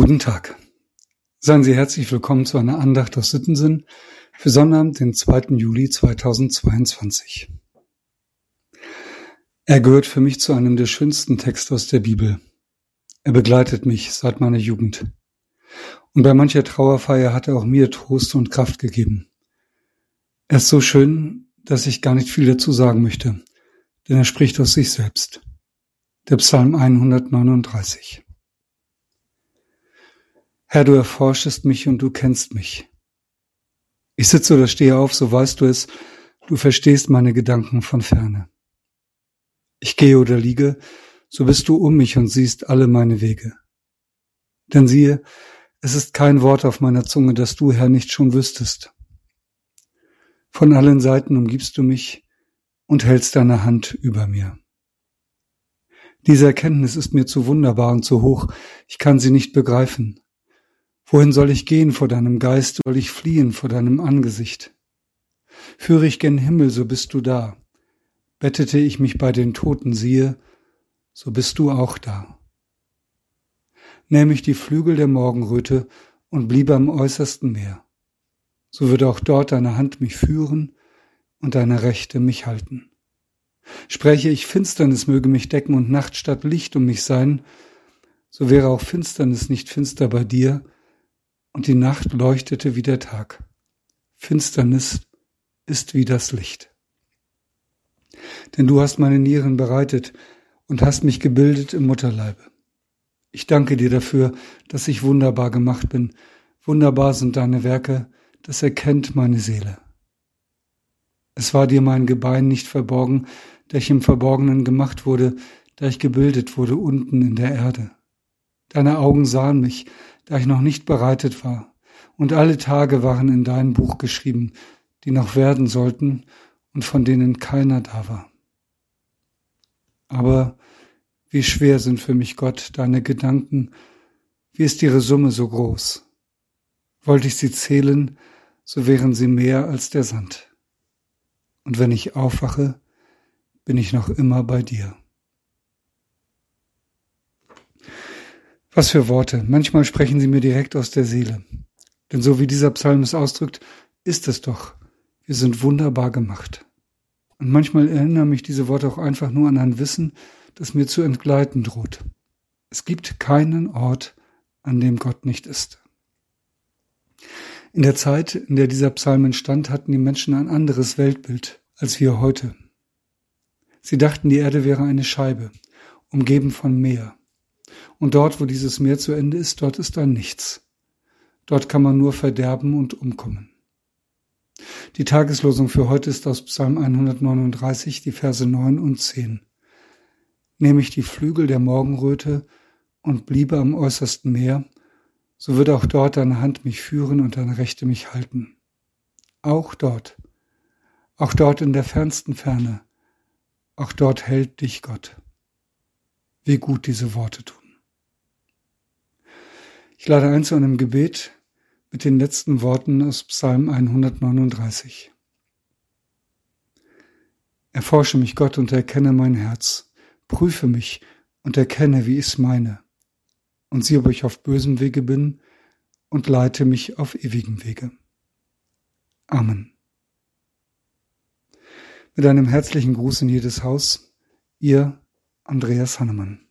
Guten Tag. Seien Sie herzlich willkommen zu einer Andacht aus Sittensinn für Sonnabend, den 2. Juli 2022. Er gehört für mich zu einem der schönsten Texte aus der Bibel. Er begleitet mich seit meiner Jugend. Und bei mancher Trauerfeier hat er auch mir Trost und Kraft gegeben. Er ist so schön, dass ich gar nicht viel dazu sagen möchte, denn er spricht aus sich selbst. Der Psalm 139. Herr, du erforschest mich und du kennst mich. Ich sitze oder stehe auf, so weißt du es, du verstehst meine Gedanken von ferne. Ich gehe oder liege, so bist du um mich und siehst alle meine Wege. Denn siehe, es ist kein Wort auf meiner Zunge, das du, Herr, nicht schon wüsstest. Von allen Seiten umgibst du mich und hältst deine Hand über mir. Diese Erkenntnis ist mir zu wunderbar und zu hoch, ich kann sie nicht begreifen. Wohin soll ich gehen vor deinem Geist, soll ich fliehen vor deinem Angesicht? Führe ich gen Himmel, so bist du da. Bettete ich mich bei den Toten, siehe, so bist du auch da. Nähm ich die Flügel der Morgenröte und bliebe am äußersten Meer, so würde auch dort deine Hand mich führen und deine Rechte mich halten. Spräche ich Finsternis möge mich decken und Nacht statt Licht um mich sein, so wäre auch Finsternis nicht finster bei dir, und die Nacht leuchtete wie der Tag. Finsternis ist wie das Licht. Denn du hast meine Nieren bereitet und hast mich gebildet im Mutterleibe. Ich danke dir dafür, dass ich wunderbar gemacht bin. Wunderbar sind deine Werke, das erkennt meine Seele. Es war dir mein Gebein nicht verborgen, da ich im Verborgenen gemacht wurde, da ich gebildet wurde unten in der Erde. Deine Augen sahen mich, da ich noch nicht bereitet war, und alle Tage waren in dein Buch geschrieben, die noch werden sollten und von denen keiner da war. Aber wie schwer sind für mich, Gott, deine Gedanken, wie ist ihre Summe so groß? Wollte ich sie zählen, so wären sie mehr als der Sand. Und wenn ich aufwache, bin ich noch immer bei dir. Was für Worte. Manchmal sprechen sie mir direkt aus der Seele. Denn so wie dieser Psalm es ausdrückt, ist es doch. Wir sind wunderbar gemacht. Und manchmal erinnern mich diese Worte auch einfach nur an ein Wissen, das mir zu entgleiten droht. Es gibt keinen Ort, an dem Gott nicht ist. In der Zeit, in der dieser Psalm entstand, hatten die Menschen ein anderes Weltbild als wir heute. Sie dachten, die Erde wäre eine Scheibe, umgeben von Meer. Und dort, wo dieses Meer zu Ende ist, dort ist dann nichts. Dort kann man nur verderben und umkommen. Die Tageslosung für heute ist aus Psalm 139, die Verse 9 und 10. Nehme ich die Flügel der Morgenröte und bliebe am äußersten Meer, so würde auch dort deine Hand mich führen und deine Rechte mich halten. Auch dort, auch dort in der fernsten Ferne, auch dort hält dich Gott. Wie gut diese Worte tun. Ich lade ein zu einem Gebet mit den letzten Worten aus Psalm 139. Erforsche mich, Gott, und erkenne mein Herz. Prüfe mich und erkenne, wie ich's meine. Und sieh, ob ich auf bösem Wege bin und leite mich auf ewigem Wege. Amen. Mit einem herzlichen Gruß in jedes Haus, ihr Andreas Hannemann.